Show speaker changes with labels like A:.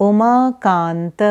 A: उमाकान्त